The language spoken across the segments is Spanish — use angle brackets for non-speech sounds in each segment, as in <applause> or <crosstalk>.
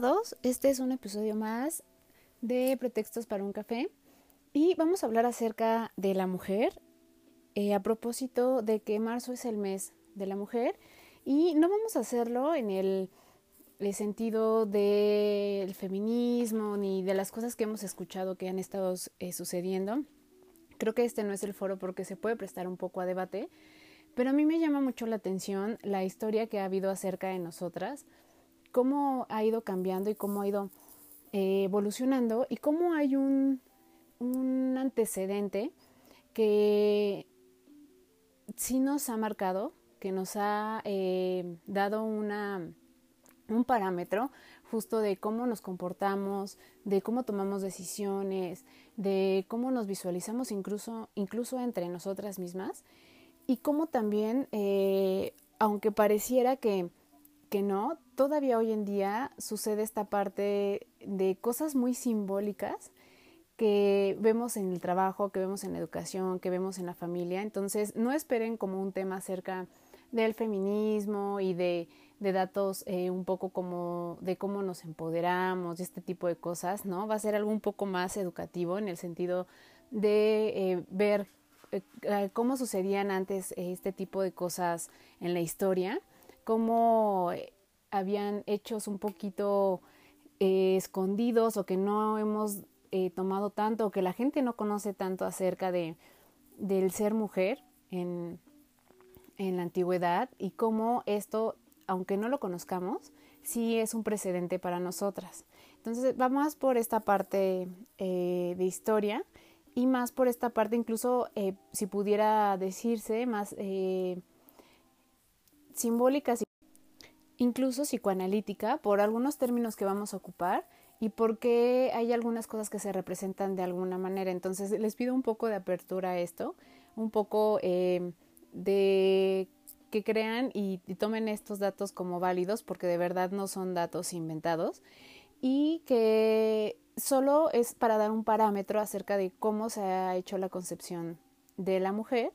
Todos, este es un episodio más de Pretextos para un café y vamos a hablar acerca de la mujer eh, a propósito de que marzo es el mes de la mujer y no vamos a hacerlo en el, sentido del feminismo ni de las cosas que hemos escuchado que han estado eh, sucediendo. Creo que este no es el foro porque se puede prestar un poco a debate, pero a mí me llama mucho la atención la historia que ha habido acerca de nosotras, cómo ha ido cambiando y cómo ha ido eh, evolucionando y cómo hay un, un antecedente que sí nos ha marcado, que nos ha eh, dado una, un parámetro justo de cómo nos comportamos, de cómo tomamos decisiones, de cómo nos visualizamos incluso, incluso entre nosotras mismas y cómo también, eh, aunque pareciera que, que no, todavía hoy en día sucede esta parte de cosas muy simbólicas que vemos en el trabajo, que vemos en la educación, que vemos en la familia. Entonces, no esperen como un tema acerca del feminismo y de, de datos eh, un poco como de cómo nos empoderamos, de este tipo de cosas, ¿no? Va a ser algo un poco más educativo en el sentido de eh, ver eh, cómo sucedían antes este tipo de cosas en la historia, cómo habían hechos un poquito escondidos o que no hemos tomado tanto o que la gente no conoce tanto acerca de del ser mujer en, en la antigüedad y cómo esto, aunque no lo conozcamos, sí es un precedente para nosotras. Entonces, vamos por esta parte eh, de historia y más por esta parte, incluso eh, si pudiera decirse, más eh, simbólica, incluso psicoanalítica, por algunos términos que vamos a ocupar y porque hay algunas cosas que se representan de alguna manera. Entonces, les pido un poco de apertura a esto, un poco de que crean y, tomen estos datos como válidos porque de verdad no son datos inventados y que solo es para dar un parámetro acerca de cómo se ha hecho la concepción de la mujer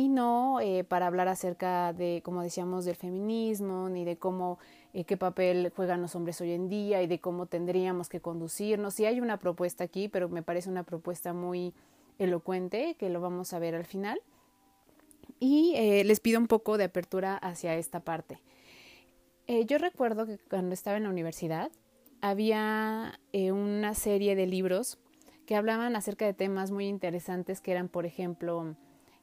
y no eh, para hablar acerca de, como decíamos, del feminismo, ni de cómo, eh, qué papel juegan los hombres hoy en día y de cómo tendríamos que conducirnos. Sí hay una propuesta aquí, pero me parece una propuesta muy elocuente, que lo vamos a ver al final y eh, les pido un poco de apertura hacia esta parte. Yo recuerdo que cuando estaba en la universidad había una serie de libros que hablaban acerca de temas muy interesantes que eran, por ejemplo,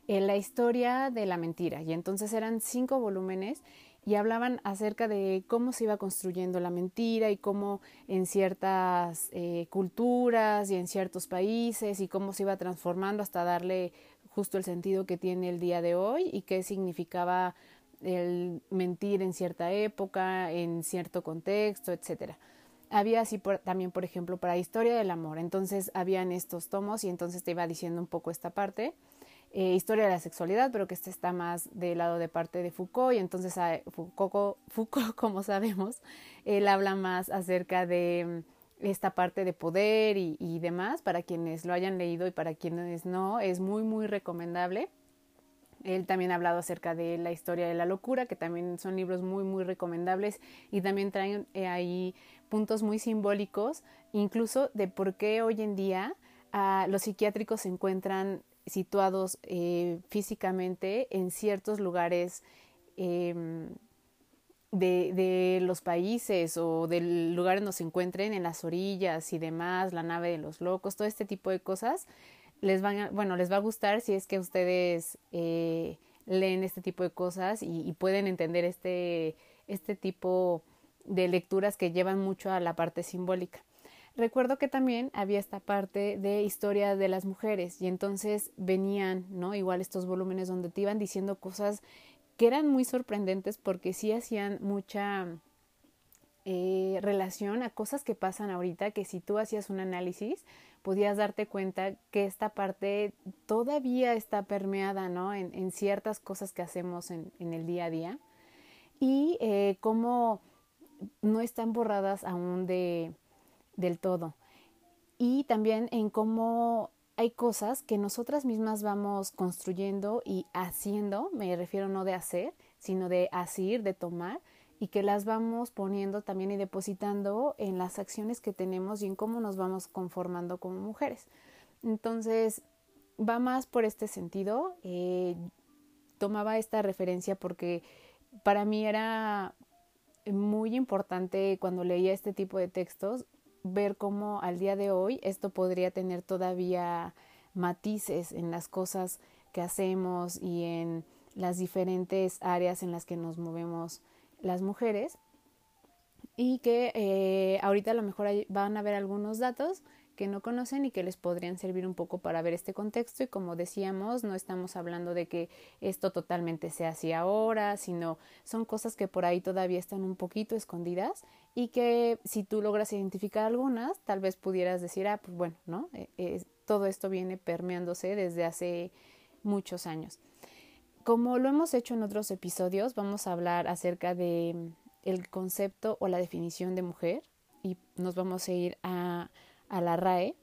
la historia de la mentira. Y entonces eran cinco volúmenes y hablaban acerca de cómo se iba construyendo la mentira y cómo en ciertas culturas y en ciertos países y cómo se iba transformando hasta darle justo el sentido que tiene el día de hoy y qué significaba el mentir en cierta época, en cierto contexto, etcétera. Había así también, por ejemplo, para historia del amor. Entonces habían estos tomos y entonces te iba diciendo un poco esta parte. Eh, historia de la sexualidad, pero que este está más del lado de parte de Foucault y entonces ah, Foucault, Foucault, <laughs> como sabemos, él habla más acerca de esta parte de poder y, demás, para quienes lo hayan leído y para quienes no, es muy, muy recomendable. Él también ha hablado acerca de la historia de la locura, que también son libros muy, muy recomendables y también traen eh, ahí puntos muy simbólicos, incluso de por qué hoy en día ah, los psiquiátricos se encuentran situados eh, físicamente en ciertos lugares em, de, de, los países o del lugar donde se encuentren, en las orillas y demás, la nave de los locos, todo este tipo de cosas, les van a, bueno, les va a gustar si es que ustedes eh, leen este tipo de cosas y, pueden entender este, este tipo de lecturas que llevan mucho a la parte simbólica. Recuerdo que también había esta parte de historia de las mujeres y entonces venían, ¿no? Igual estos volúmenes donde te iban diciendo cosas que eran muy sorprendentes porque sí hacían mucha eh, relación a cosas que pasan ahorita que si tú hacías un análisis podías darte cuenta que esta parte todavía está permeada ¿no? en, ciertas cosas que hacemos en, el día a día y eh, cómo no están borradas aún de, del todo. Y también en cómo hay cosas que nosotras mismas vamos construyendo y haciendo, me refiero no de hacer, sino de asir, de tomar, y que las vamos poniendo también y depositando en las acciones que tenemos y en cómo nos vamos conformando como mujeres. Entonces, va más por este sentido. Eh, tomaba esta referencia porque para mí era muy importante cuando leía este tipo de textos ver cómo al día de hoy esto podría tener todavía matices en las cosas que hacemos y en las diferentes áreas en las que nos movemos las mujeres y que eh, ahorita a lo mejor van a ver algunos datos que no conocen y que les podrían servir un poco para ver este contexto. Y como decíamos no estamos hablando de que esto totalmente sea así ahora sino son cosas que por ahí todavía están un poquito escondidas y que si tú logras identificar algunas tal vez pudieras decir ah pues bueno no eh, todo esto viene permeándose desde hace muchos años como lo hemos hecho en otros episodios, vamos a hablar acerca de el concepto o la definición de mujer y nos vamos a ir a, la RAE.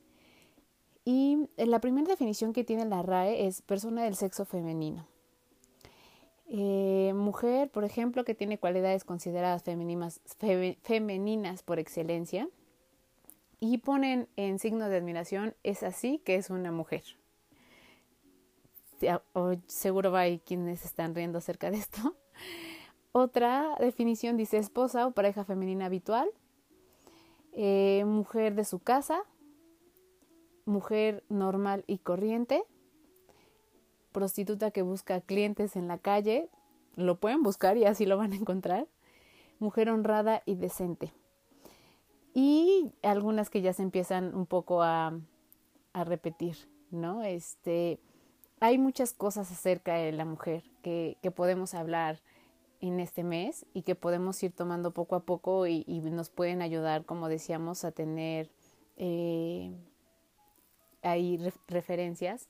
Y eh, la primera definición que tiene la RAE es persona del sexo femenino. Eh, mujer, por ejemplo, que tiene cualidades consideradas femeninas, femeninas por excelencia y ponen en signo de admiración, es así que es una mujer seguro hay quienes están riendo acerca de esto. Otra definición dice esposa o pareja femenina habitual, eh, mujer de su casa, mujer normal y corriente, prostituta que busca clientes en la calle, lo pueden buscar y así lo van a encontrar, mujer honrada y decente. Y algunas que ya se empiezan un poco a, a repetir, ¿no? Este, hay muchas cosas acerca de la mujer que, podemos hablar en este mes y que podemos ir tomando poco a poco y, nos pueden ayudar, como decíamos, a tener eh, ahí referencias.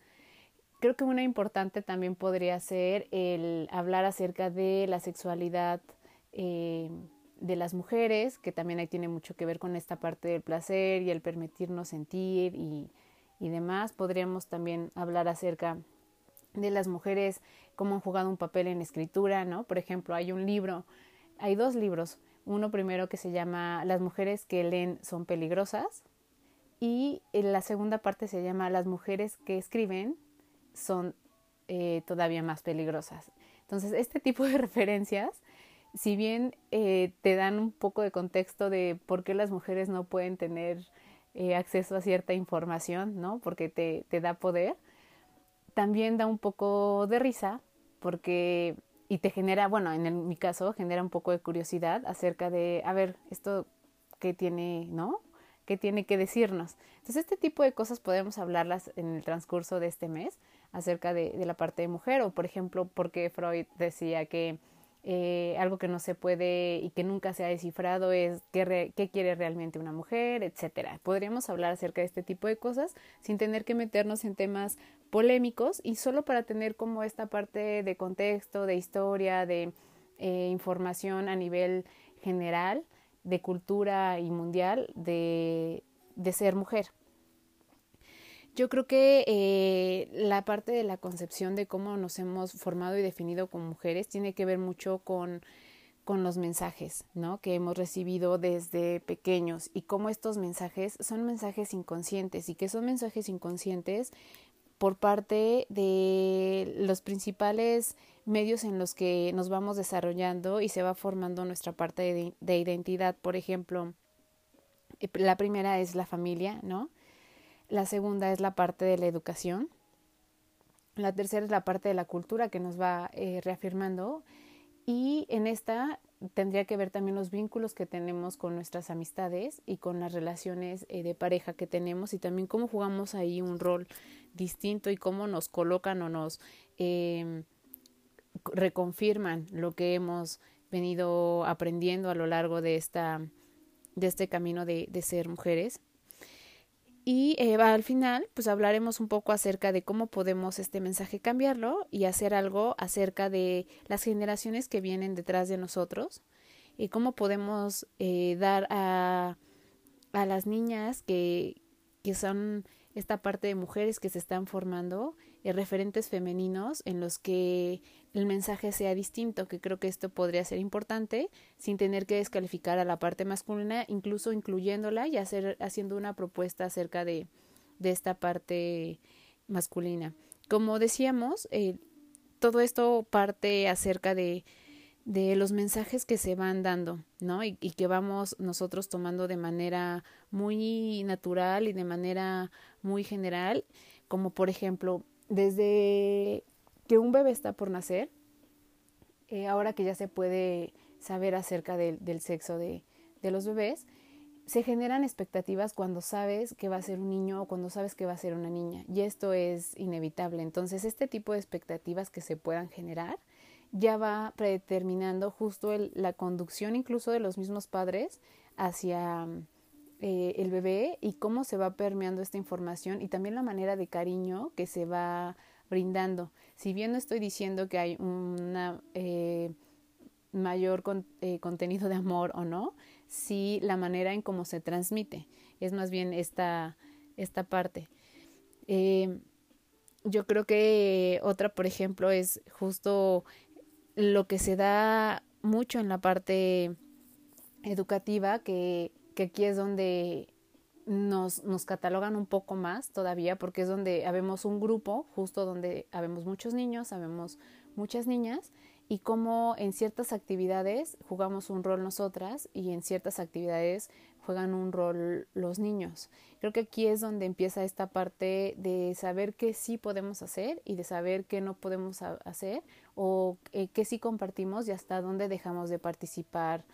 Creo que una importante también podría ser el hablar acerca de la sexualidad eh, de las mujeres, que también ahí tiene mucho que ver con esta parte del placer y el permitirnos sentir y, y demás. Podríamos también hablar acerca de las mujeres, cómo han jugado un papel en escritura, ¿no? Por ejemplo, hay un libro, hay dos libros, uno primero que se llama Las mujeres que leen son peligrosas y en la segunda parte se llama Las mujeres que escriben son eh, todavía más peligrosas. Entonces, este tipo de <laughs> referencias, si bien eh, te dan un poco de contexto de por qué las mujeres no pueden tener eh, acceso a cierta información, ¿no? Porque te, te da poder, también da un poco de risa porque y te genera, bueno, en mi caso genera un poco de curiosidad acerca de, a ver, esto qué tiene, ¿no? ¿Qué tiene que decirnos? Entonces, este tipo de cosas podemos hablarlas en el transcurso de este mes acerca de, la parte de mujer o, por ejemplo, porque Freud decía que eh, algo que no se puede y que nunca se ha descifrado es qué, qué quiere realmente una mujer, etcétera. Podríamos hablar acerca de este tipo de cosas sin tener que meternos en temas polémicos y solo para tener como esta parte de contexto, de historia, de eh, información a nivel general, de cultura y mundial de, ser mujer. Yo creo que eh, la parte de la concepción de cómo nos hemos formado y definido como mujeres tiene que ver mucho con, con los mensajes, ¿no? Que hemos recibido desde pequeños y cómo estos mensajes son mensajes inconscientes y que son mensajes inconscientes por parte de los principales medios en los que nos vamos desarrollando y se va formando nuestra parte de, de identidad. Por ejemplo, eh, la primera es la familia, ¿no? La segunda es la parte de la educación. La tercera es la parte de la cultura que nos va eh, reafirmando. Y en esta tendría que ver también los vínculos que tenemos con nuestras amistades y con las relaciones eh, de pareja que tenemos y también cómo jugamos ahí un rol distinto y cómo nos colocan o nos em, reconfirman lo que hemos venido aprendiendo a lo largo de esta de este camino de, de ser mujeres. Y eh, al final, pues hablaremos un poco acerca de cómo podemos este mensaje cambiarlo y hacer algo acerca de las generaciones que vienen detrás de nosotros y cómo podemos eh, dar a, a las niñas que, que son esta parte de mujeres que se están formando, eh, referentes femeninos en los que el mensaje sea distinto, que creo que esto podría ser importante sin tener que descalificar a la parte masculina, incluso incluyéndola y hacer, haciendo una propuesta acerca de, de esta parte masculina. Como decíamos, eh, todo esto parte acerca de, de los mensajes que se van dando, ¿no? Y, y, que vamos nosotros tomando de manera muy natural y de manera muy general, como por ejemplo, desde que un bebé está por nacer, eh, ahora que ya se puede saber acerca de, del sexo de, de los bebés, se generan expectativas cuando sabes que va a ser un niño o cuando sabes que va a ser una niña. Y esto es inevitable. Entonces, este tipo de expectativas que se puedan generar ya va predeterminando justo el, la conducción incluso de los mismos padres hacia eh, el bebé y cómo se va permeando esta información y también la manera de cariño que se va brindando. Si bien no estoy diciendo que hay una eh, mayor eh, contenido de amor o no, sí la manera en cómo se transmite. Es más bien esta, esta parte. Eh, yo creo que otra, por ejemplo, es justo lo que se da mucho en la parte educativa, que, que aquí es donde nos, catalogan un poco más todavía porque es donde habemos un grupo, justo donde habemos muchos niños, habemos muchas niñas y como en ciertas actividades jugamos un rol nosotras y en ciertas actividades juegan un rol los niños. Creo que aquí es donde empieza esta parte de saber qué sí podemos hacer y de saber qué no podemos hacer o eh, qué sí compartimos y hasta dónde dejamos de participar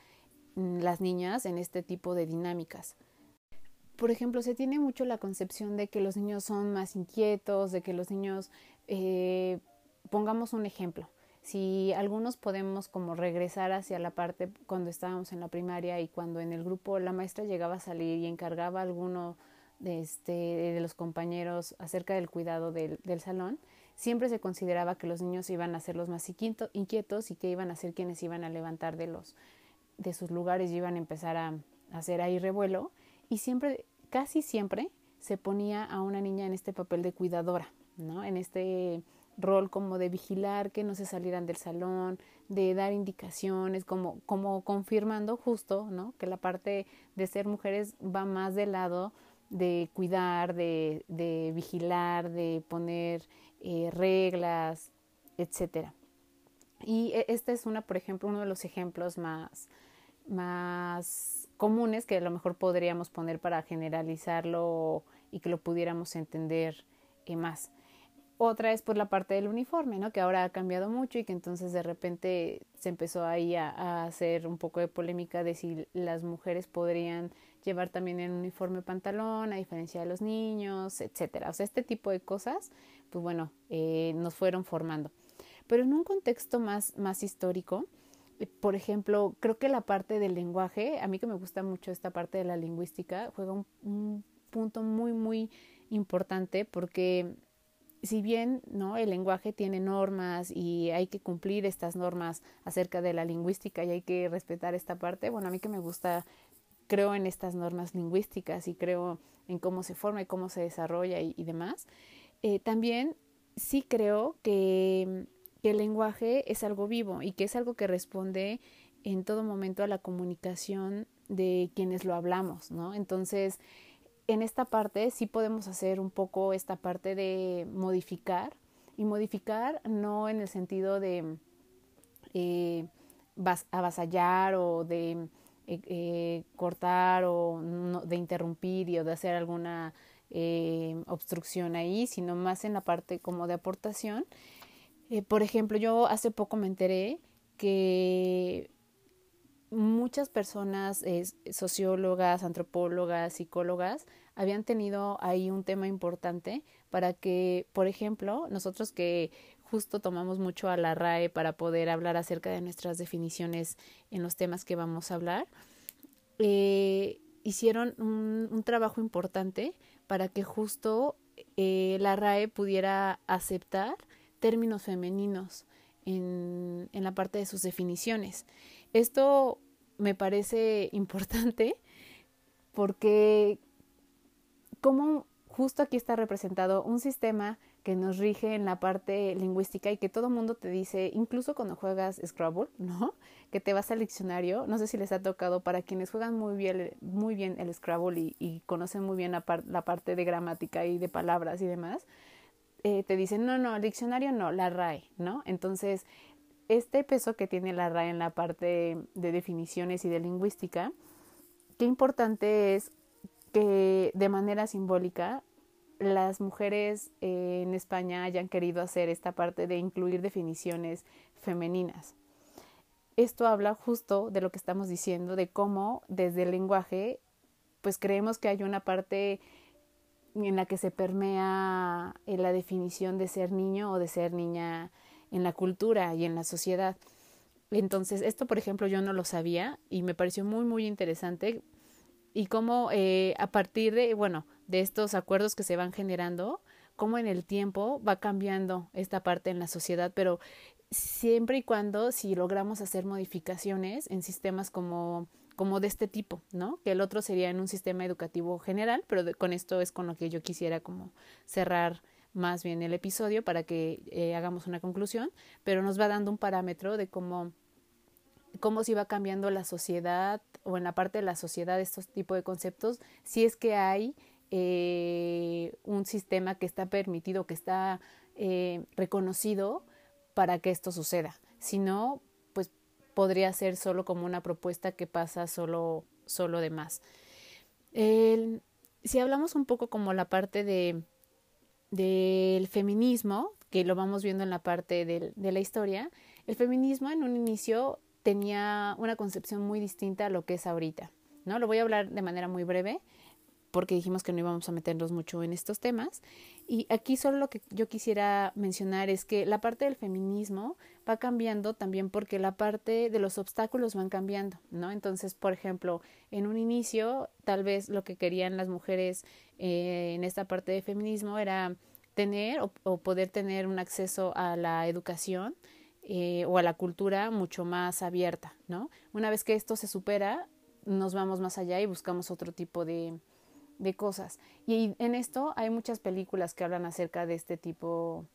mm, las niñas en este tipo de dinámicas por ejemplo, se tiene mucho la concepción de que los niños son más inquietos, de que los niños, eh, pongamos un ejemplo, si algunos podemos como regresar hacia la parte cuando estábamos en la primaria y cuando en el grupo la maestra llegaba a salir y encargaba a alguno de, este, de los compañeros acerca del cuidado del, salón, siempre se consideraba que los niños iban a ser los más inquietos y que iban a ser quienes iban a levantar de los de sus lugares y iban a empezar a, a hacer ahí revuelo. Y siempre casi siempre se ponía a una niña en este papel de cuidadora, ¿no? En este rol como de vigilar que no se salieran del salón, de dar indicaciones, como, como confirmando justo, ¿no? Que la parte de ser mujeres va más del lado de cuidar, de, de vigilar, de poner eh, reglas, etcétera. Y e, este es una, por ejemplo, uno de los ejemplos más, más comunes que a lo mejor podríamos poner para generalizarlo y que lo pudiéramos entender eh, más. Otra es por la parte del uniforme, ¿no? Que ahora ha cambiado mucho y que entonces de repente se empezó ahí a, a hacer un poco de polémica de si las mujeres podrían llevar también el uniforme pantalón a diferencia de los niños, etcétera. O sea, este tipo de cosas, pues bueno, eh, nos fueron formando. Pero en un contexto más, más histórico, por ejemplo, creo que la parte del lenguaje, a mí que me gusta mucho esta parte de la lingüística, juega un, punto muy, muy importante porque si bien no el lenguaje tiene normas y hay que cumplir estas normas acerca de la lingüística y hay que respetar esta parte bueno a mí que me gusta creo en estas normas lingüísticas y creo en cómo se forma y cómo se desarrolla y, demás eh, también sí creo que que el lenguaje es algo vivo y que es algo que responde en todo momento a la comunicación de quienes lo hablamos, ¿no? Entonces, en esta parte sí podemos hacer un poco esta parte de modificar y modificar no en el sentido de eh, avasallar o de eh, eh, cortar o de interrumpir y o de hacer alguna obstrucción ahí, sino más en la parte como de aportación eh, por ejemplo, yo hace poco me enteré que muchas personas, sociólogas, antropólogas, psicólogas, habían tenido ahí un tema importante para que, por ejemplo, nosotros que justo tomamos mucho a la RAE para poder hablar acerca de nuestras definiciones en los temas que vamos a hablar, eh, hicieron un, trabajo importante para que justo eh, la RAE pudiera aceptar términos femeninos en, en la parte de sus definiciones. Esto me parece <laughs> importante porque como justo aquí está representado un sistema que nos rige en la parte lingüística y que todo mundo te dice, incluso cuando juegas Scrabble, <laughs> ¿no? Que te vas al diccionario, no sé si les ha tocado para quienes juegan muy bien, muy bien el Scrabble y, conocen muy bien la, la, parte de gramática y de palabras y demás, eh, te dicen, no, no, diccionario no, la RAE, ¿no? Entonces, este peso que tiene la RAE en la parte de definiciones y de lingüística, qué importante es que de manera simbólica las mujeres eh, en España hayan querido hacer esta parte de incluir definiciones femeninas. Esto habla justo de lo que estamos diciendo, de cómo desde el lenguaje, pues creemos que hay una parte en la que se permea eh, la definición de ser niño o de ser niña en la cultura y en la sociedad. Entonces, esto, por ejemplo, yo no lo sabía y me pareció muy, muy interesante y cómo eh, a partir de, bueno, de estos acuerdos que se van generando, cómo en el tiempo va cambiando esta parte en la sociedad, pero siempre y cuando si logramos hacer modificaciones en sistemas como como de este tipo, ¿no? Que el otro sería en un sistema educativo general, pero con esto es con lo que yo quisiera como cerrar más bien el episodio para que eh, hagamos una conclusión, pero nos va dando un parámetro de cómo cómo se va cambiando la sociedad o en la parte de la sociedad estos tipos de conceptos, si es que hay eh, un sistema que está permitido, que está eh, reconocido para que esto suceda. Si no, podría ser solo como una propuesta que pasa solo, solo de más. si hablamos un poco como la parte de del feminismo, que lo vamos viendo en la parte de la historia, el feminismo en un inicio tenía una concepción muy distinta a lo que es ahorita. ¿no? Lo voy a hablar de manera muy breve porque dijimos que no íbamos a meternos mucho en estos temas. Y aquí solo lo que yo quisiera mencionar es que la parte del feminismo va cambiando también porque la parte de los obstáculos van cambiando, ¿no? Entonces, por ejemplo, en un inicio, tal vez lo que querían las mujeres eh, en esta parte de feminismo era tener o poder tener un acceso a la educación eh, o a la cultura mucho más abierta, ¿no? Una vez que esto se supera, nos vamos más allá y buscamos otro tipo de, de cosas. Y en esto hay muchas películas que hablan acerca de este tipo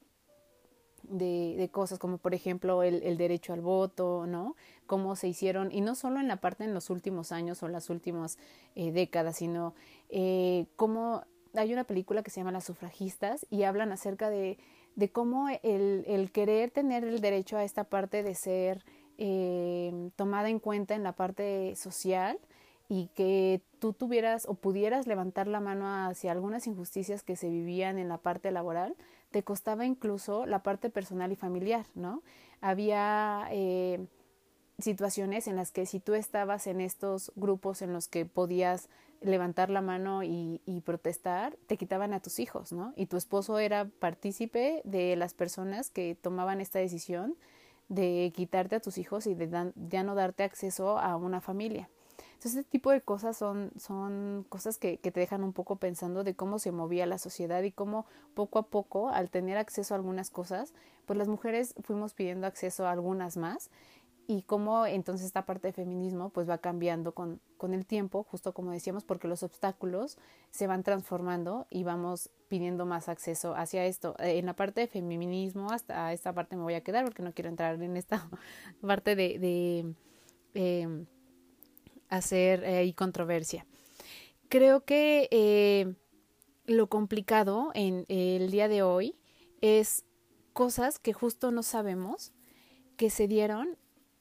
de, de, cosas, como por ejemplo el, el, derecho al voto, ¿no? Cómo se hicieron, y no solo en la parte en los últimos años o las últimas eh, décadas, sino eh, cómo hay una película que se llama Las sufragistas y hablan acerca de de cómo el, el, querer tener el derecho a esta parte de ser eh, tomada en cuenta en la parte social y que tú tuvieras o pudieras levantar la mano hacia algunas injusticias que se vivían en la parte laboral, te costaba incluso la parte personal y familiar, ¿no? Había eh, situaciones en las que si tú estabas en estos grupos en los que podías levantar la mano y, protestar, te quitaban a tus hijos, ¿no? Y tu esposo era partícipe de las personas que tomaban esta decisión de quitarte a tus hijos y de ya no darte acceso a una familia. Entonces, este tipo de cosas son, son cosas que, te dejan un poco pensando de cómo se movía la sociedad y cómo poco a poco, al tener acceso a algunas cosas, pues las mujeres fuimos pidiendo acceso a algunas más y cómo entonces esta parte de feminismo pues va cambiando con, con, el tiempo, justo como decíamos, porque los obstáculos se van transformando y vamos pidiendo más acceso hacia esto. Eh, en la parte de feminismo, hasta esta parte me voy a quedar porque no quiero entrar en esta <laughs> parte de, de em, hacer eh, controversia. Creo que eh, lo complicado en el día de hoy es cosas que justo no sabemos que se dieron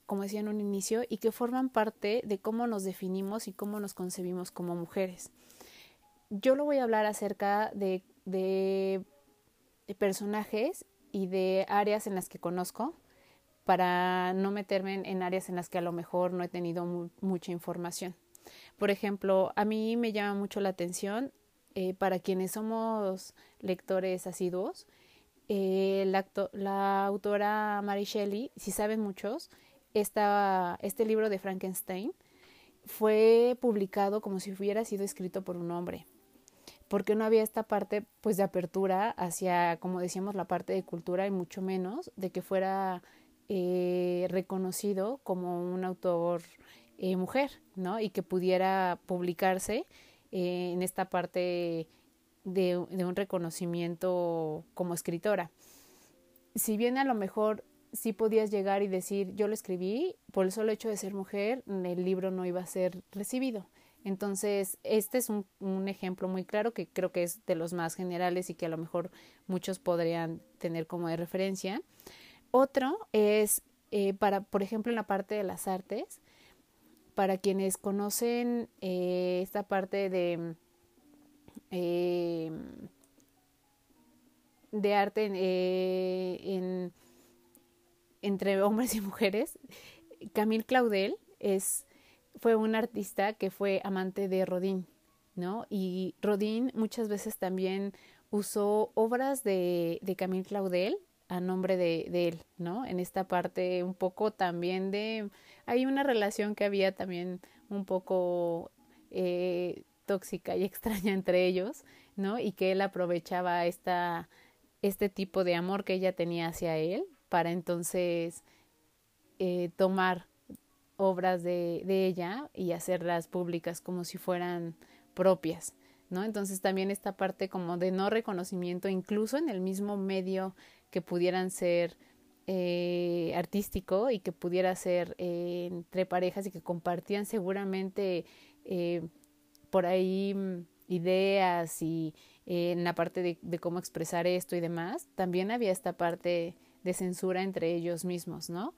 como decía en un inicio, y que forman parte de cómo nos definimos y cómo nos concebimos como mujeres. Yo lo voy a hablar acerca de, de, personajes y de áreas en las que conozco para no meterme en, áreas en las que a lo mejor no he tenido mucha información. Por ejemplo, a mí me llama mucho la atención eh, para quienes somos lectores asiduos, eh, la, la, autora Mary Shelley, si saben muchos, esta, este libro de Frankenstein, fue publicado como si hubiera sido escrito por un hombre, porque no había esta parte pues de apertura hacia, como decíamos, la parte de cultura y mucho menos de que fuera eh, reconocido como un autor eh, mujer, ¿no? Y que pudiera publicarse eh, en esta parte de, un reconocimiento como escritora. Si bien a lo mejor sí podías llegar y decir yo lo escribí, por el solo hecho de ser mujer, el libro no iba a ser recibido. Entonces, este es un, un, ejemplo muy claro que creo que es de los más generales y que a lo mejor muchos podrían tener como de referencia. Otro es eh, para, por ejemplo, en la parte de las artes, para quienes conocen eh, esta parte de, eh, de arte en entre hombres y mujeres, Camille Claudel es, fue un artista que fue amante de Rodin, ¿no? Y Rodin muchas veces también usó obras de, de Camille Claudel a nombre de, él, ¿no? En esta parte un poco también de... Hay una relación que había también un poco eh, tóxica y <laughs> extraña entre ellos, ¿no? Y que él aprovechaba esta, este tipo de amor que ella tenía hacia él para entonces eh, tomar obras de, ella y hacerlas públicas como si fueran propias, Entonces también esta parte como de no reconocimiento, incluso en el mismo medio que pudieran ser eh, artístico y que pudiera ser eh, entre parejas y que compartían seguramente eh, por ahí mm, ideas y en la parte de, de cómo expresar esto y demás, también había esta parte de censura entre ellos mismos, ¿no?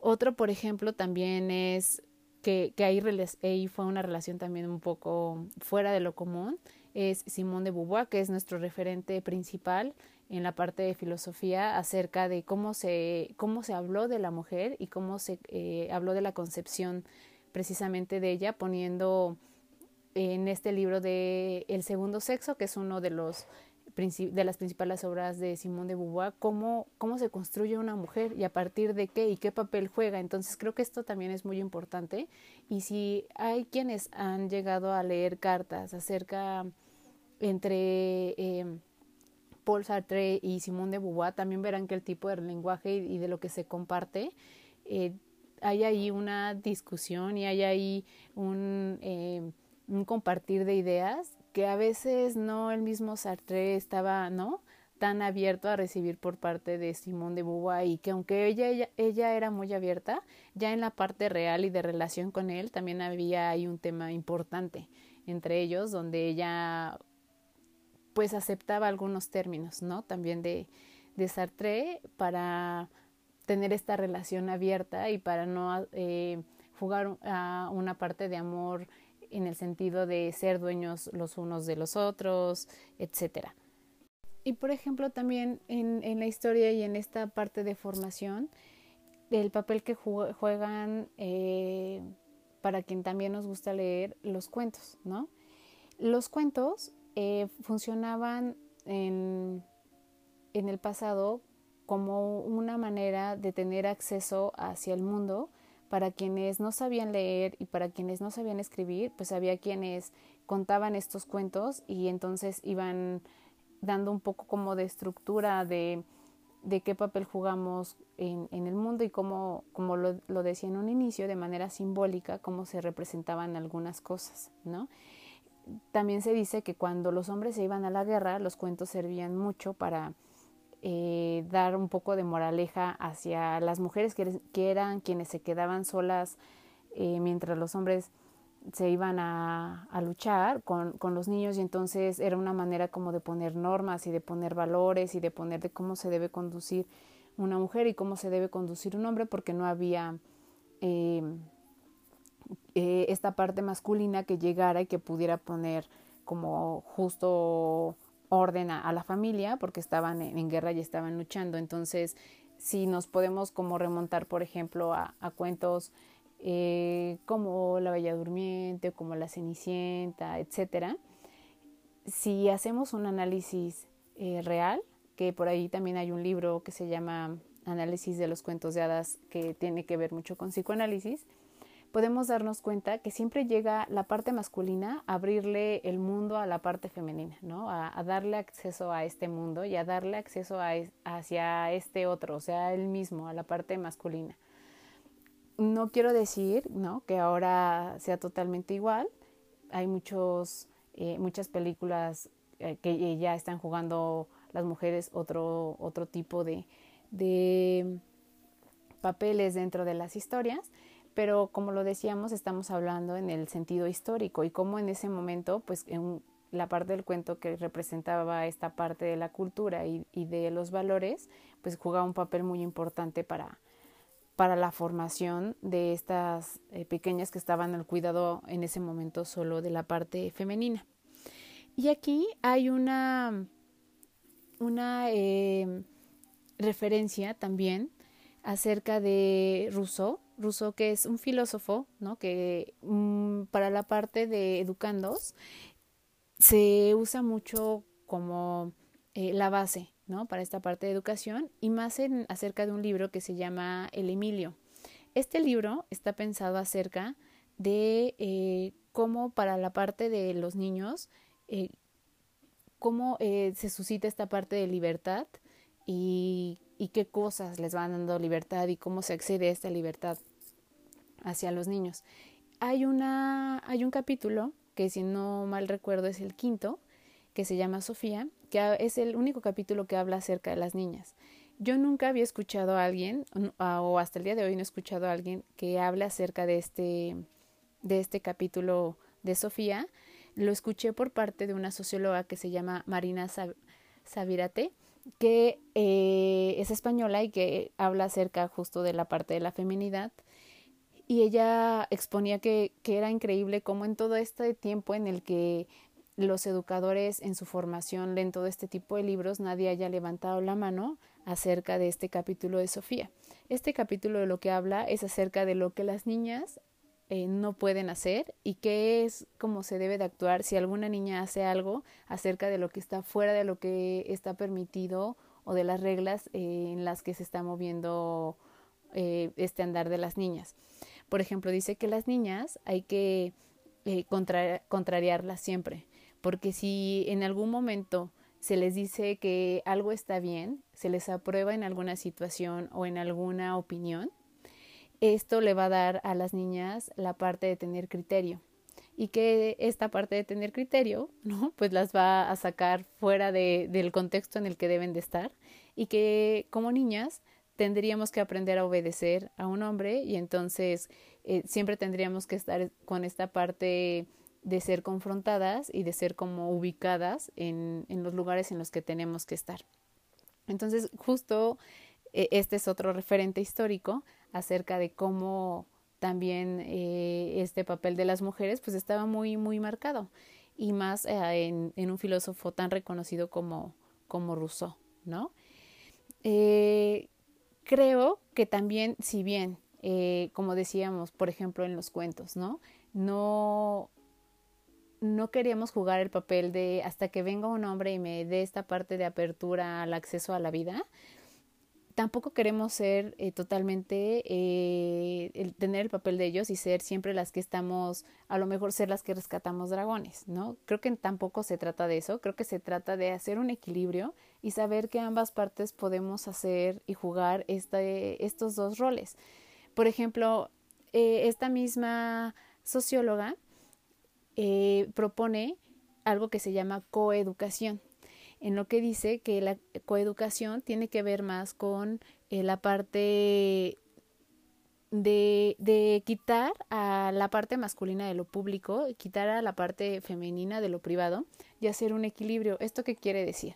Otro, por ejemplo, también es que, ahí, fue una relación también un poco fuera de lo común, es Simón de Beauvoir, que es nuestro referente principal en la parte de filosofía acerca de cómo se, cómo se habló de la mujer y cómo se eh, habló de la concepción precisamente de ella, poniendo en este libro de El segundo sexo, que es uno de los de las principales obras de Simón de Beauvoir, cómo, cómo se construye una mujer y a partir de qué y qué papel juega. Entonces creo que esto también es muy importante. Y si hay quienes han llegado a leer cartas acerca entre eh, Paul Sartre y Simón de Beauvoir, también verán que el tipo de lenguaje y, y de lo que se comparte, eh, hay ahí una discusión y hay ahí un, eh, un compartir de ideas que a veces no el mismo Sartre estaba, ¿no? tan abierto a recibir por parte de Simón de Beauvoir y que aunque ella, ella, ella era muy abierta, ya en la parte real y de relación con él también había ahí un tema importante entre ellos donde ella pues aceptaba algunos términos, ¿no? También de, de Sartre para tener esta relación abierta y para no eh, jugar a una parte de amor en el sentido de ser dueños los unos de los otros, etcétera. Y por ejemplo también en, en, la historia y en esta parte de formación, el papel que juegan eh, para quien también nos gusta leer los cuentos, ¿no? Los cuentos eh, funcionaban en, en el pasado como una manera de tener acceso hacia el mundo para quienes no sabían leer y para quienes no sabían escribir, pues había quienes contaban estos cuentos y entonces iban dando un poco como de estructura de, de qué papel jugamos en, en, el mundo y cómo, como lo, lo, decía en un inicio, de manera simbólica, cómo se representaban algunas cosas, ¿no? También se dice que cuando los hombres se iban a la guerra, los cuentos servían mucho para eh, dar un poco de moraleja hacia las mujeres que, eran quienes se quedaban solas eh, mientras los hombres se iban a, luchar con, con, los niños. Y entonces era una manera como de poner normas y de poner valores y de poner de cómo se debe conducir una mujer y cómo se debe conducir un hombre porque no había eh, eh, esta parte masculina que llegara y que pudiera poner como justo orden a, la familia porque estaban en, guerra y estaban luchando. Entonces, si nos podemos como remontar, por ejemplo, a, a cuentos eh, como La Bella Durmiente, como La Cenicienta, etcétera, si hacemos un análisis eh, real, que por ahí también hay un libro que se llama Análisis de los cuentos de hadas que tiene que ver mucho con psicoanálisis, podemos darnos cuenta que siempre llega la parte masculina a abrirle el mundo a la parte femenina, ¿no? A, darle acceso a este mundo y a darle acceso a, hacia este otro, o sea, él mismo, a la parte masculina. No quiero decir, ¿no? Que ahora sea totalmente igual. Hay muchos, eh, muchas películas eh, que ya están jugando las mujeres otro, otro tipo de, de papeles dentro de las historias, pero como lo decíamos, estamos hablando en el sentido histórico y cómo en ese momento, pues en la parte del cuento que representaba esta parte de la cultura y, de los valores, pues jugaba un papel muy importante para, para la formación de estas eh, pequeñas que estaban al cuidado en ese momento solo de la parte femenina. Y aquí hay una, una eh, referencia también acerca de Rousseau, Rousseau que es un filósofo, ¿no? que mm, para la parte de educandos se usa mucho como eh, la base ¿no? para esta parte de educación y más acerca de un libro que se llama El Emilio. Este libro está pensado acerca de eh, cómo para la parte de los niños, eh, cómo se suscita esta parte de libertad y, y qué cosas les van dando libertad y cómo se accede a esta libertad hacia los niños. Hay, una, hay un capítulo, que si no mal recuerdo es el quinto, que se llama Sofía, que es el único capítulo que habla acerca de las niñas. Yo nunca había escuchado a alguien, o hasta el día de hoy no he escuchado a alguien que hable acerca de este, de este capítulo de Sofía. Lo escuché por parte de una socióloga que se llama Marina Sabirate, que eh, es española y que habla acerca justo de la parte de la feminidad y ella exponía que, que era increíble cómo en todo este tiempo en el que los educadores en su formación leen todo este tipo de libros, nadie haya levantado la mano acerca de este capítulo de Sofía. Este capítulo de lo que habla es acerca de lo que las niñas eh, no pueden hacer y qué es cómo se debe de actuar si alguna niña hace algo acerca de lo que está fuera de lo que está permitido o de las reglas eh, en las que se está moviendo eh, este andar de las niñas. Por ejemplo, dice que las niñas hay que eh, contrariarlas siempre, porque si en algún momento se les dice que algo está bien, se les aprueba en alguna situación o en alguna opinión, esto le va a dar a las niñas la parte de tener criterio y que esta parte de tener criterio, <laughs> ¿no? Pues las va a sacar fuera de, del contexto en el que deben de estar y que como niñas tendríamos que aprender a obedecer a un hombre y entonces eh, siempre tendríamos que estar con esta parte de ser confrontadas y de ser como ubicadas en, en los lugares en los que tenemos que estar. Entonces, justo eh, este es otro referente histórico acerca de cómo también eh, este papel de las mujeres pues estaba muy, muy marcado y más en, un filósofo tan reconocido como, como Rousseau, ¿no? Creo que también, si bien, eh, como decíamos, por ejemplo, en los cuentos, ¿no? No, no queríamos jugar el papel de hasta que venga un hombre y me dé esta parte de apertura al acceso a la vida, tampoco queremos ser eh, totalmente, eh, el, tener el papel de ellos y ser siempre las que estamos, a lo mejor ser las que rescatamos dragones, ¿no? Creo que tampoco se trata de eso, creo que se trata de hacer un equilibrio y saber que ambas partes podemos hacer y jugar este, estos dos roles. Por ejemplo, eh, esta misma socióloga propone algo que se llama coeducación en lo que dice que la coeducación tiene que ver más con eh, la parte de, de, quitar a la parte masculina de lo público, quitar a la parte femenina de lo privado y hacer un equilibrio. ¿Esto qué quiere decir?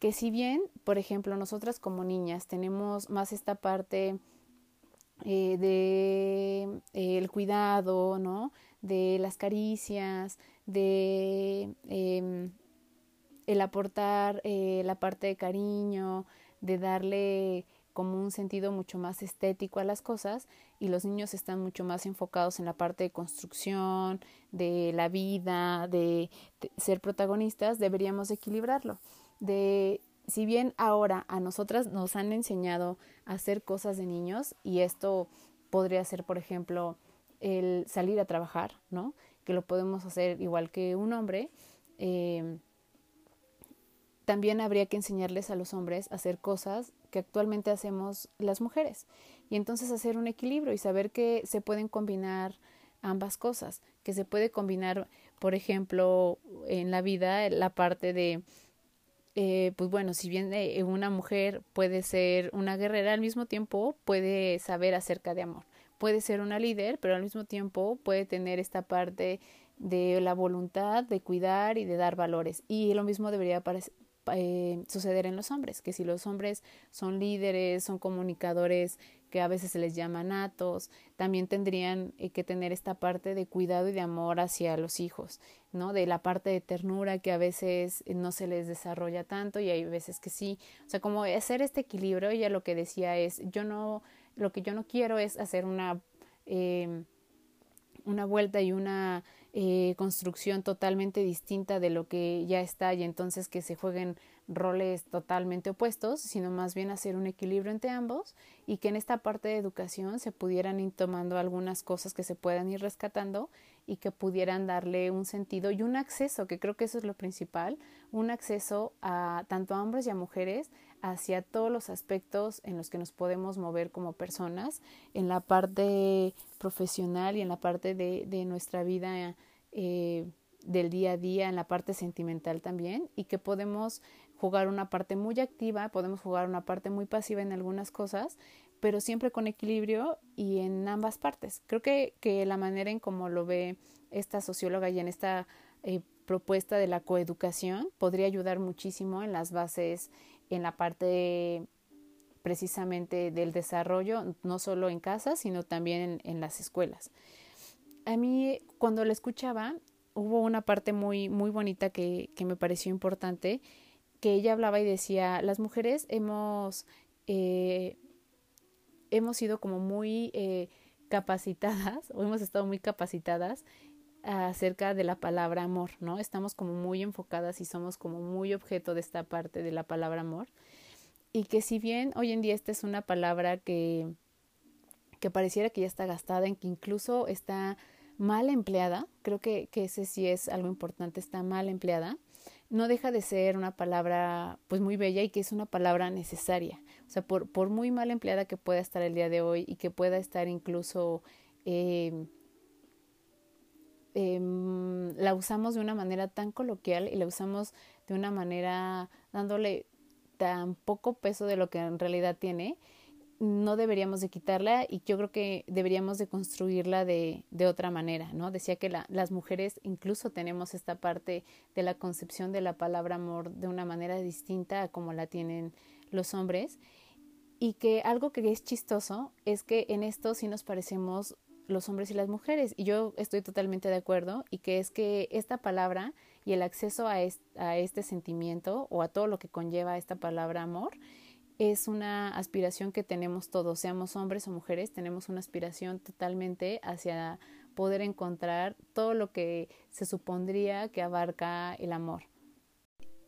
Que si bien, por ejemplo, nosotras como niñas tenemos más esta parte eh, de eh, el cuidado, ¿no? De las caricias, de em, el aportar eh, la parte de cariño, de darle como un sentido mucho más estético a las cosas y los niños están mucho más enfocados en la parte de construcción, de la vida, de, ser protagonistas, deberíamos equilibrarlo. De si bien ahora a nosotras nos han enseñado a hacer cosas de niños y esto podría ser, por ejemplo, el salir a trabajar, ¿no? Que lo podemos hacer igual que un hombre. Eh, también habría que enseñarles a los hombres a hacer cosas que actualmente hacemos las mujeres. Y entonces hacer un equilibrio y saber que se pueden combinar ambas cosas, que se puede combinar, por ejemplo, en la vida la parte de, eh, pues bueno, si bien eh, una mujer puede ser una guerrera, al mismo tiempo puede saber acerca de amor, puede ser una líder, pero al mismo tiempo puede tener esta parte de la voluntad de cuidar y de dar valores. Y lo mismo debería eh, suceder en los hombres, que si los hombres son líderes, son comunicadores que a veces se les llama natos, también tendrían eh, que tener esta parte de cuidado y de amor hacia los hijos, ¿no? De la parte de ternura que a veces eh, no se les desarrolla tanto y hay veces que sí. O sea, como hacer este equilibrio, ella lo que decía es, yo no, lo que yo no quiero es hacer una, eh, una vuelta y una eh, construcción totalmente distinta de lo que ya está y entonces que se jueguen roles totalmente opuestos, sino más bien hacer un equilibrio entre ambos y que en esta parte de educación se pudieran ir tomando algunas cosas que se puedan ir rescatando y que pudieran darle un sentido y un acceso, que creo que eso es lo principal, un acceso a tanto a hombres y a mujeres hacia todos los aspectos en los que nos podemos mover como personas, en la parte profesional y en la parte de, de nuestra vida eh, del día a día, en la parte sentimental también, y que podemos jugar una parte muy activa, podemos jugar una parte muy pasiva en algunas cosas, pero siempre con equilibrio y en ambas partes. Creo que, que la manera en cómo lo ve esta socióloga y en esta eh, propuesta de la coeducación podría ayudar muchísimo en las bases en la parte precisamente del desarrollo, no solo en casa, sino también en, las escuelas. A mí, cuando la escuchaba, hubo una parte muy, muy bonita que, que me pareció importante, que ella hablaba y decía, las mujeres hemos, eh, hemos sido como muy eh, capacitadas, <laughs> o hemos estado muy capacitadas acerca de la palabra amor, ¿no? Estamos como muy enfocadas y somos como muy objeto de esta parte de la palabra amor. Y que si bien hoy en día esta es una palabra que, que pareciera que ya está gastada, en que incluso está mal empleada, creo que, que ese sí es algo importante, está mal empleada, no deja de ser una palabra pues muy bella y que es una palabra necesaria. O sea, por, por muy mal empleada que pueda estar el día de hoy y que pueda estar incluso eh, Em, la usamos de una manera tan coloquial y la usamos de una manera dándole tan poco peso de lo que en realidad tiene, no deberíamos de quitarla y yo creo que deberíamos de construirla de, de otra manera, ¿no? Decía que la, las mujeres incluso tenemos esta parte de la concepción de la palabra amor de una manera distinta a como la tienen los hombres y que algo que es chistoso es que en esto sí nos parecemos los hombres y las mujeres. Y yo estoy totalmente de acuerdo y que es que esta palabra y el acceso a, a este sentimiento o a todo lo que conlleva esta palabra amor es una aspiración que tenemos todos, seamos hombres o mujeres, tenemos una aspiración totalmente hacia poder encontrar todo lo que se supondría que abarca el amor.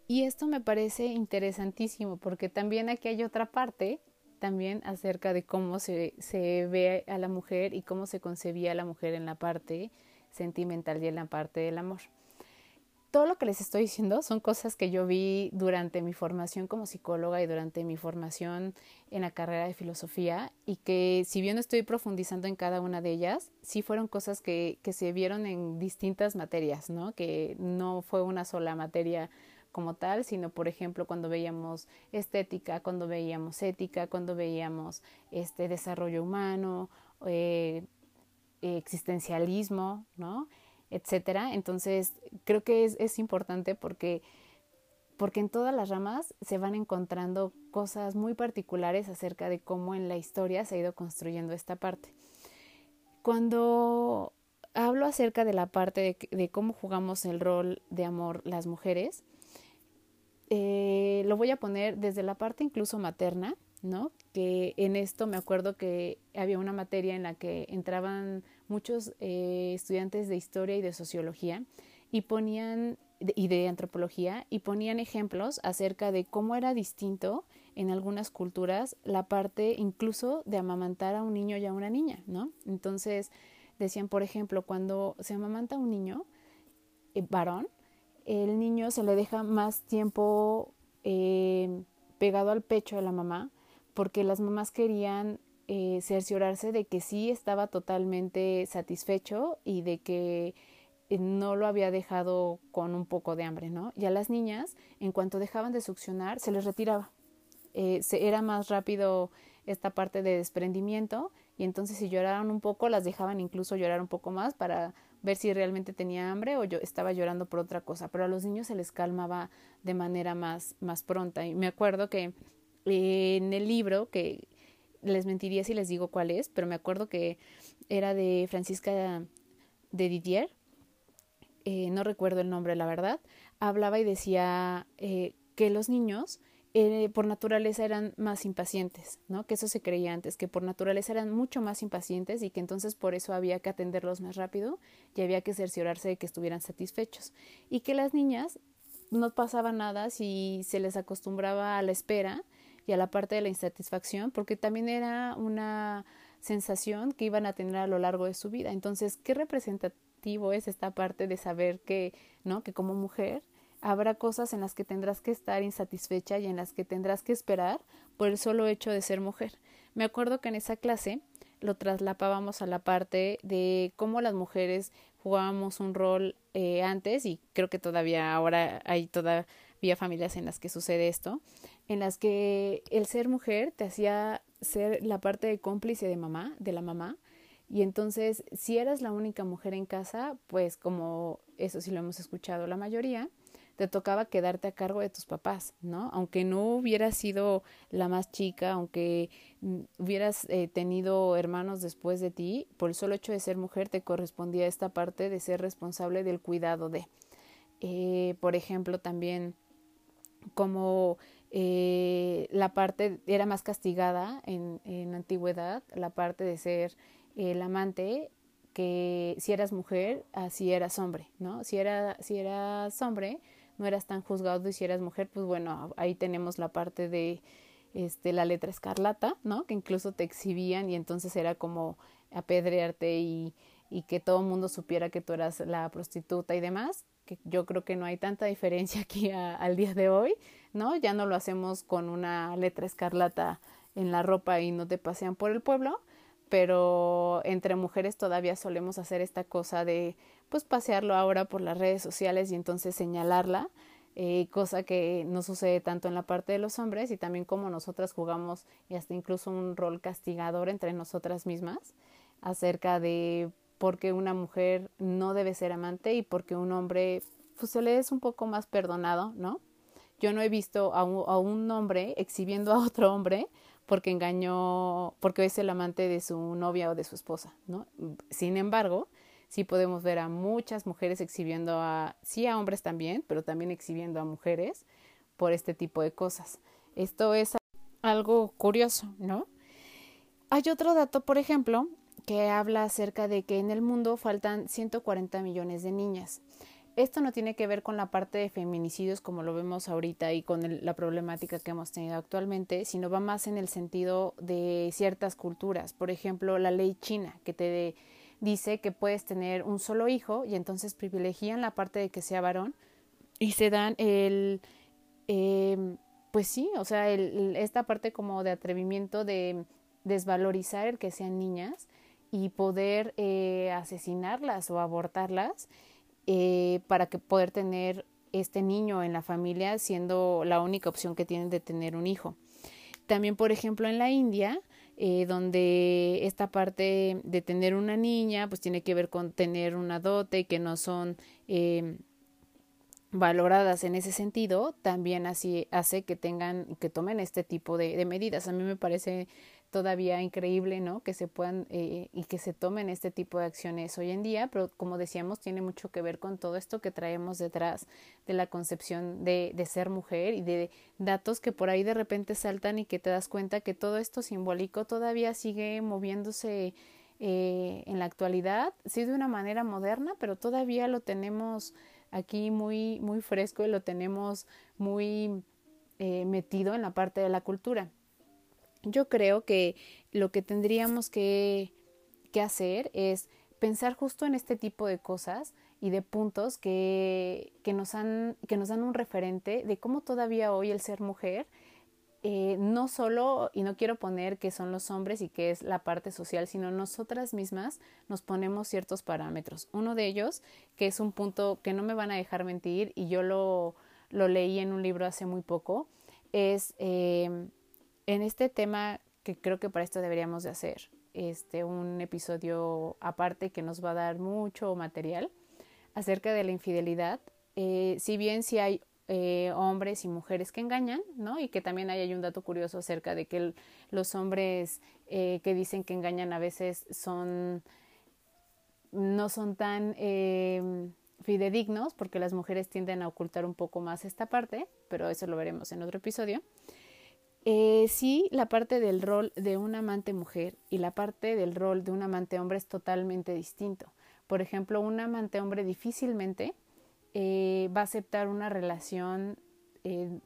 Y esto me parece interesantísimo porque también aquí hay otra parte también acerca de cómo se, se ve a la mujer y cómo se concebía a la mujer en la parte sentimental y en la parte del amor. Todo lo que les estoy diciendo son cosas que yo vi durante mi formación como psicóloga y durante mi formación en la carrera de filosofía y que si bien estoy profundizando en cada una de ellas, sí fueron cosas que, que se vieron en distintas materias, ¿no? Que no fue una sola materia como tal, sino por ejemplo cuando veíamos estética, cuando veíamos ética, cuando veíamos este desarrollo humano, eh, existencialismo, ¿no? etcétera. Entonces, creo que es, importante porque porque en todas las ramas se van encontrando cosas muy particulares acerca de cómo en la historia se ha ido construyendo esta parte. Cuando hablo acerca de la parte de cómo jugamos el rol de amor las mujeres, eh, lo voy a poner desde la parte incluso materna, ¿no? Que en esto me acuerdo que había una materia en la que entraban muchos eh, estudiantes de historia y de sociología y ponían y de antropología y ponían ejemplos acerca de cómo era distinto en algunas culturas la parte incluso de amamantar a un niño y a una niña, ¿no? Entonces decían, por ejemplo, cuando se amamanta un niño, eh, varón, el niño se le deja más tiempo eh, pegado al pecho de la mamá, porque las mamás querían eh, cerciorarse de que sí estaba totalmente satisfecho y de que eh, no lo había dejado con un poco de hambre, ¿no? Y a las niñas, en cuanto dejaban de succionar, se les retiraba. Eh, se, era más rápido esta parte de desprendimiento y entonces si lloraban un poco, las dejaban incluso llorar un poco más para ver si realmente tenía hambre o yo estaba llorando por otra cosa. Pero a los niños se les calmaba de manera más, más pronta. Y me acuerdo que en el libro que les mentiría si les digo cuál es, pero me acuerdo que era de Francisca de Didier, eh, no recuerdo el nombre, la verdad, hablaba y decía eh, que los niños eh, por naturaleza eran más impacientes, ¿no? Que eso se creía antes, que por naturaleza eran mucho más impacientes y que entonces por eso había que atenderlos más rápido y había que cerciorarse de que estuvieran satisfechos. Y que las niñas no pasaba nada si se les acostumbraba a la espera y a la parte de la insatisfacción, porque también era una sensación que iban a tener a lo largo de su vida. Entonces, ¿qué representativo es esta parte de saber que, ¿no? Que como mujer habrá cosas en las que tendrás que estar insatisfecha y en las que tendrás que esperar por el solo hecho de ser mujer. Me acuerdo que en esa clase lo traslapábamos a la parte de cómo las mujeres jugábamos un rol eh, antes y creo que todavía ahora hay todavía familias en las que sucede esto, en las que el ser mujer te hacía ser la parte de cómplice de mamá, de la mamá, y entonces si eras la única mujer en casa, pues como eso sí lo hemos escuchado la mayoría, te tocaba quedarte a cargo de tus papás, ¿no? Aunque no hubieras sido la más chica, aunque mm, hubieras eh, tenido hermanos después de ti, por el solo hecho de ser mujer te correspondía esta parte de ser responsable del cuidado de. Eh, por ejemplo, también como eh, la parte era más castigada en, en antigüedad, la parte de ser el amante, que si eras mujer, así eras hombre, ¿no? Si, era, si eras hombre, no eras tan juzgado y si eras mujer, pues bueno, ahí tenemos la parte de este, la letra escarlata, ¿no? Que incluso te exhibían y entonces era como apedrearte y, y que todo el mundo supiera que tú eras la prostituta y demás, que yo creo que no hay tanta diferencia aquí al día de hoy, ¿no? Ya no lo hacemos con una letra escarlata en la ropa y no te pasean por el pueblo, pero entre mujeres todavía solemos hacer esta cosa de pues pasearlo ahora por las redes sociales y entonces señalarla, eh, cosa que no sucede tanto en la parte de los hombres y también como nosotras jugamos y hasta incluso un rol castigador entre nosotras mismas acerca de por qué una mujer no debe ser amante y por qué un hombre pues se le es un poco más perdonado, ¿no? Yo no he visto a un, a un hombre exhibiendo a otro hombre porque engañó, porque es el amante de su novia o de su esposa, ¿no? Sin embargo, sí podemos ver a muchas mujeres exhibiendo a, sí a hombres también, pero también exhibiendo a mujeres por este tipo de cosas. Esto es algo curioso, ¿no? Hay otro dato, por ejemplo, que habla acerca de que en el mundo faltan 140 millones de niñas. Esto no tiene que ver con la parte de feminicidios como lo vemos ahorita y con la problemática que hemos tenido actualmente, sino va más en el sentido de ciertas culturas. Por ejemplo, la ley china que te dice que puedes tener un solo hijo y entonces privilegian la parte de que sea varón y se dan el, em, pues sí, o sea, esta parte como de atrevimiento de desvalorizar el que sean niñas y poder eh, asesinarlas o abortarlas eh, para que poder tener este niño en la familia siendo la única opción que tienen de tener un hijo. También, por ejemplo, en la India, eh, donde esta parte de tener una niña, pues tiene que ver con tener una dote que no son eh, valoradas en ese sentido, también así hace que tengan, que tomen este tipo de, de medidas. A mí me parece todavía increíble, ¿no? Que se puedan eh, y que se tomen este tipo de acciones hoy en día, pero como decíamos, tiene mucho que ver con todo esto que traemos detrás de la concepción de, ser mujer y de datos que por ahí de repente saltan y que te das cuenta que todo esto simbólico todavía sigue moviéndose eh, en la actualidad, sí de una manera moderna, pero todavía lo tenemos aquí muy, muy fresco y lo tenemos muy eh, metido en la parte de la cultura. Yo creo que lo que tendríamos que, que hacer es pensar justo en este tipo de cosas y de puntos que, que, nos han, que nos dan un referente de cómo todavía hoy el ser mujer eh, no solo, y no quiero poner que son los hombres y que es la parte social, sino nosotras mismas nos ponemos ciertos parámetros. Uno de ellos, que es un punto que no me van a dejar mentir y yo lo, lo leí en un libro hace muy poco, es eh, en este tema que creo que para esto deberíamos de hacer este, un episodio aparte que nos va a dar mucho material acerca de la infidelidad. Eh, si bien si hay eh, hombres y mujeres que engañan, ¿no? Y que también hay, un dato curioso acerca de que los hombres eh, que dicen que engañan a veces son no son tan em, fidedignos porque las mujeres tienden a ocultar un poco más esta parte, pero eso lo veremos en otro episodio. Eh, sí, la parte del rol de una amante mujer y la parte del rol de un amante hombre es totalmente distinto. Por ejemplo, un amante hombre difícilmente eh, va a aceptar una relación eh,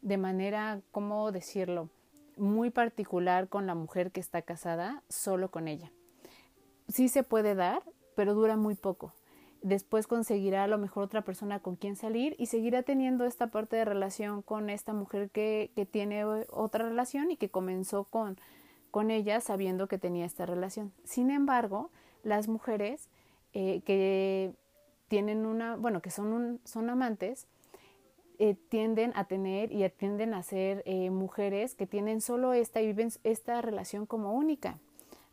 de manera, ¿cómo decirlo?, muy particular con la mujer que está casada, solo con ella. Sí se puede dar, pero dura muy poco. Después conseguirá a lo mejor otra persona con quien salir y seguirá teniendo esta parte de relación con esta mujer que, que tiene otra relación y que comenzó con, con ella sabiendo que tenía esta relación. Sin embargo, las mujeres eh, que tienen una, bueno, que son, son amantes, eh, tienden a tener y tienden a ser eh, mujeres que tienen solo esta y viven esta relación como única.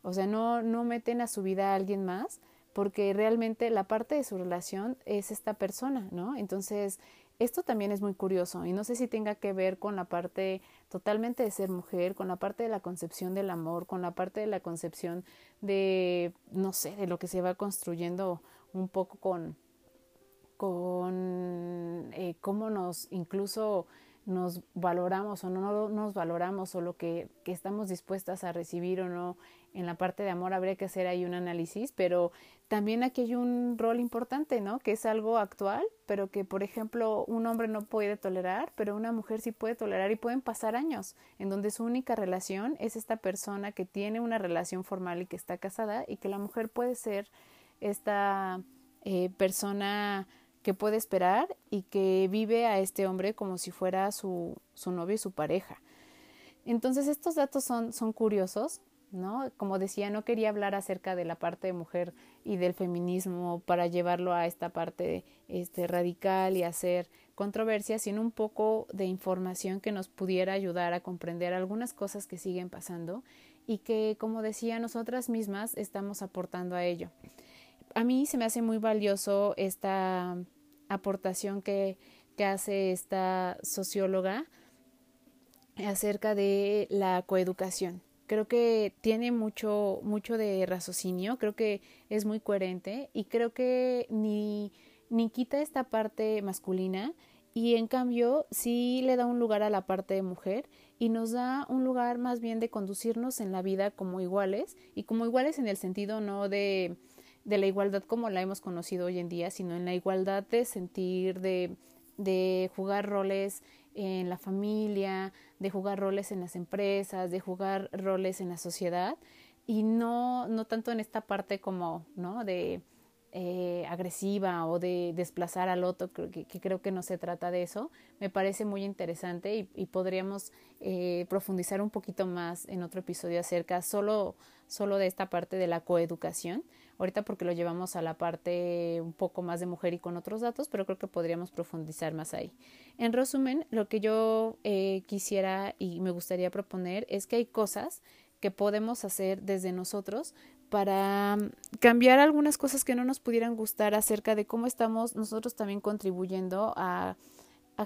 O sea, no, no meten a su vida a alguien más porque realmente la parte de su relación es esta persona, ¿no? Entonces, esto también es muy curioso y no sé si tenga que ver con la parte totalmente de ser mujer, con la parte de la concepción del amor, con la parte de la concepción de, no sé, de lo que se va construyendo un poco con, con eh, cómo nos incluso nos valoramos o no nos valoramos o lo que, que, estamos dispuestas a recibir o no en la parte de amor habría que hacer ahí un análisis, pero también aquí hay un rol importante, ¿no? Que es algo actual, pero que por ejemplo un hombre no puede tolerar, pero una mujer sí puede tolerar y pueden pasar años en donde su única relación es esta persona que tiene una relación formal y que está casada y que la mujer puede ser esta eh, persona que puede esperar y que vive a este hombre como si fuera su, su novio y su pareja. Entonces estos datos son, son curiosos, ¿no? Como decía, no quería hablar acerca de la parte de mujer y del feminismo para llevarlo a esta parte este, radical y hacer controversia, sino un poco de información que nos pudiera ayudar a comprender algunas cosas que siguen pasando y que, como decía, nosotras mismas estamos aportando a ello. A mí se me hace muy valioso esta aportación que, que hace esta socióloga acerca de la coeducación. Creo que tiene mucho, mucho de raciocinio, creo que es muy coherente y creo que ni, ni quita esta parte masculina y en cambio sí le da un lugar a la parte de mujer y nos da un lugar más bien de conducirnos en la vida como iguales y como iguales en el sentido no de de la igualdad como la hemos conocido hoy en día, sino en la igualdad de sentir, de, de jugar roles en la familia, de jugar roles en las empresas, de jugar roles en la sociedad y no, no tanto en esta parte como, ¿no? De eh, agresiva o de desplazar al otro, que, que, creo que no se trata de eso. Me parece muy interesante y, podríamos eh, profundizar un poquito más en otro episodio acerca solo, solo de esta parte de la coeducación. Ahorita porque lo llevamos a la parte un poco más de mujer y con otros datos, pero creo que podríamos profundizar más ahí. En resumen, lo que yo eh, quisiera y me gustaría proponer es que hay cosas que podemos hacer desde nosotros para mm, cambiar algunas cosas que no nos pudieran gustar acerca de cómo estamos nosotros también contribuyendo a,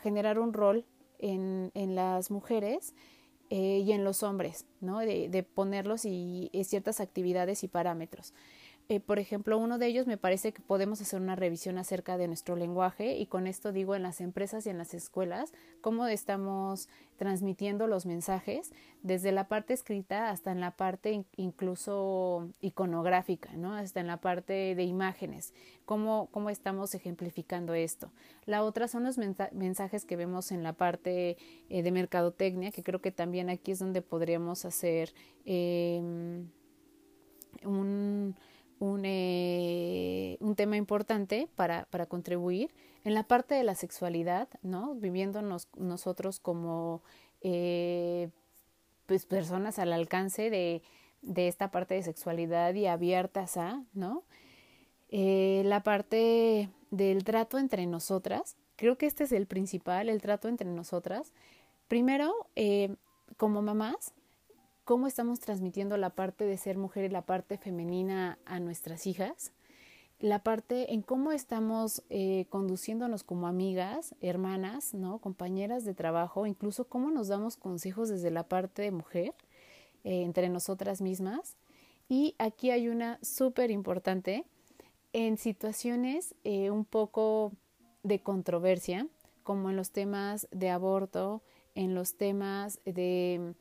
generar un rol en, en las mujeres eh, y en los hombres, ¿no? De, de ponerlos y, y ciertas actividades y parámetros. Eh, por ejemplo, uno de ellos me parece que podemos hacer una revisión acerca de nuestro lenguaje y con esto digo en las empresas y en las escuelas, cómo estamos transmitiendo los mensajes desde la parte escrita hasta en la parte incluso iconográfica, ¿no? hasta en la parte de imágenes, cómo, cómo estamos ejemplificando esto. La otra son los mensajes que vemos en la parte eh, de mercadotecnia, que creo que también aquí es donde podríamos hacer eh, un un, eh, un tema importante para, para contribuir. En la parte de la sexualidad, ¿no? Viviéndonos nosotros como eh, pues personas al alcance de, de, esta parte de sexualidad y abiertas a, ¿no? Eh, la parte del trato entre nosotras, creo que este es el principal, el trato entre nosotras. Primero, como mamás, cómo estamos transmitiendo la parte de ser mujer y la parte femenina a nuestras hijas, la parte en cómo estamos eh, conduciéndonos como amigas, hermanas, ¿no? compañeras de trabajo, incluso cómo nos damos consejos desde la parte de mujer eh, entre nosotras mismas. Y aquí hay una súper importante en situaciones eh, un poco de controversia, como en los temas de aborto, en los temas de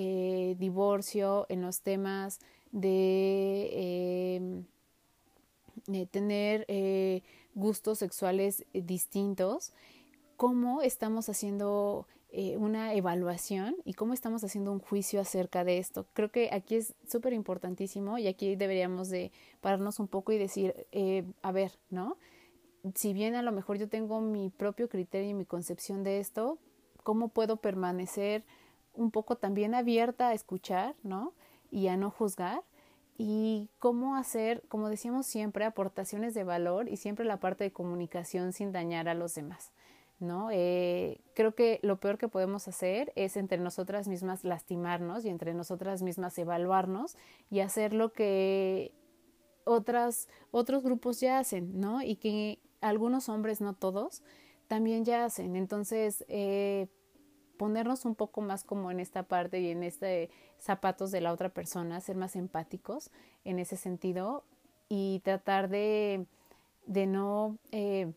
eh, divorcio, en los temas de, em, tener eh, gustos sexuales distintos, cómo estamos haciendo eh, una evaluación y cómo estamos haciendo un juicio acerca de esto. Creo que aquí es súper importantísimo y aquí deberíamos de pararnos un poco y decir, a ver, ¿no? Si bien a lo mejor yo tengo mi propio criterio y mi concepción de esto, ¿cómo puedo permanecer un poco también abierta a escuchar, ¿no? Y a no juzgar. Y cómo hacer, como decíamos siempre, aportaciones de valor y siempre la parte de comunicación sin dañar a los demás. ¿no? Eh, creo que lo peor que podemos hacer es entre nosotras mismas lastimarnos y entre nosotras mismas evaluarnos y hacer lo que otras, otros grupos ya hacen, ¿no? Y que algunos hombres, no todos, también ya hacen. Entonces, eh, ponernos un poco más como en esta parte y en este zapatos de la otra persona, ser más empáticos en ese sentido y tratar de, de no eh,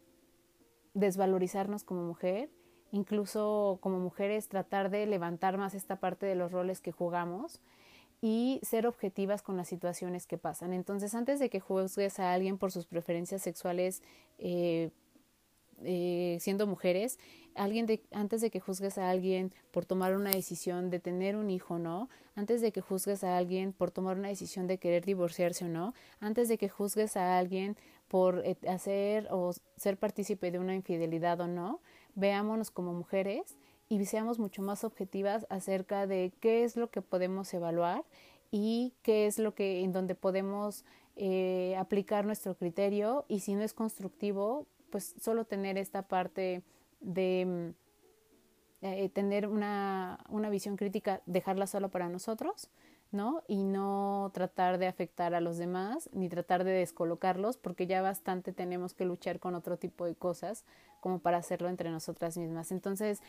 desvalorizarnos como mujer, incluso como mujeres tratar de levantar más esta parte de los roles que jugamos y ser objetivas con las situaciones que pasan. Entonces, antes de que juzgues a alguien por sus preferencias sexuales, eh, eh, siendo mujeres, alguien de, antes de que juzgues a alguien por tomar una decisión de tener un hijo o no, antes de que juzgues a alguien por tomar una decisión de querer divorciarse o no, antes de que juzgues a alguien por eh, hacer o ser partícipe de una infidelidad o no, veámonos como mujeres y seamos mucho más objetivas acerca de qué es lo que podemos evaluar y qué es lo que en donde podemos eh, aplicar nuestro criterio y si no es constructivo, pues solo tener esta parte de mm, eh, tener una, una visión crítica, dejarla solo para nosotros, ¿no? Y no tratar de afectar a los demás, ni tratar de descolocarlos, porque ya bastante tenemos que luchar con otro tipo de cosas como para hacerlo entre nosotras mismas. Entonces,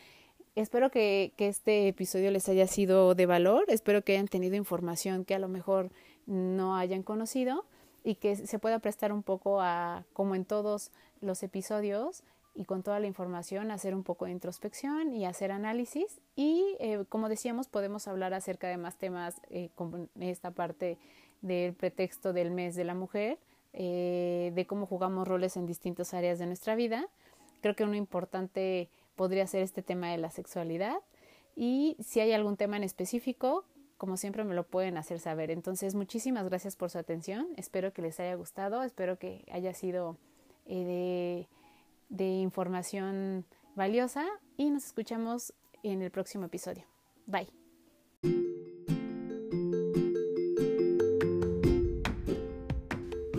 espero que, que este episodio les haya sido de valor, espero que hayan tenido información que a lo mejor no hayan conocido y que se pueda prestar un poco a, como en todos los episodios, y con toda la información hacer un poco de introspección y hacer análisis. Y eh, como decíamos podemos hablar acerca de más temas eh, como esta parte del pretexto del mes de la mujer eh, de cómo jugamos roles en distintas áreas de nuestra vida. Creo que uno importante podría ser este tema de la sexualidad. Y si hay algún tema en específico como siempre me lo pueden hacer saber. Entonces muchísimas gracias por su atención. Espero que les haya gustado. Espero que haya sido de de información valiosa y nos escuchamos en el próximo episodio. Bye.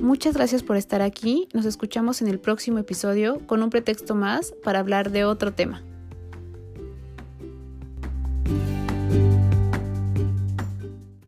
Muchas gracias por estar aquí. Nos escuchamos en el próximo episodio con un pretexto más para hablar de otro tema.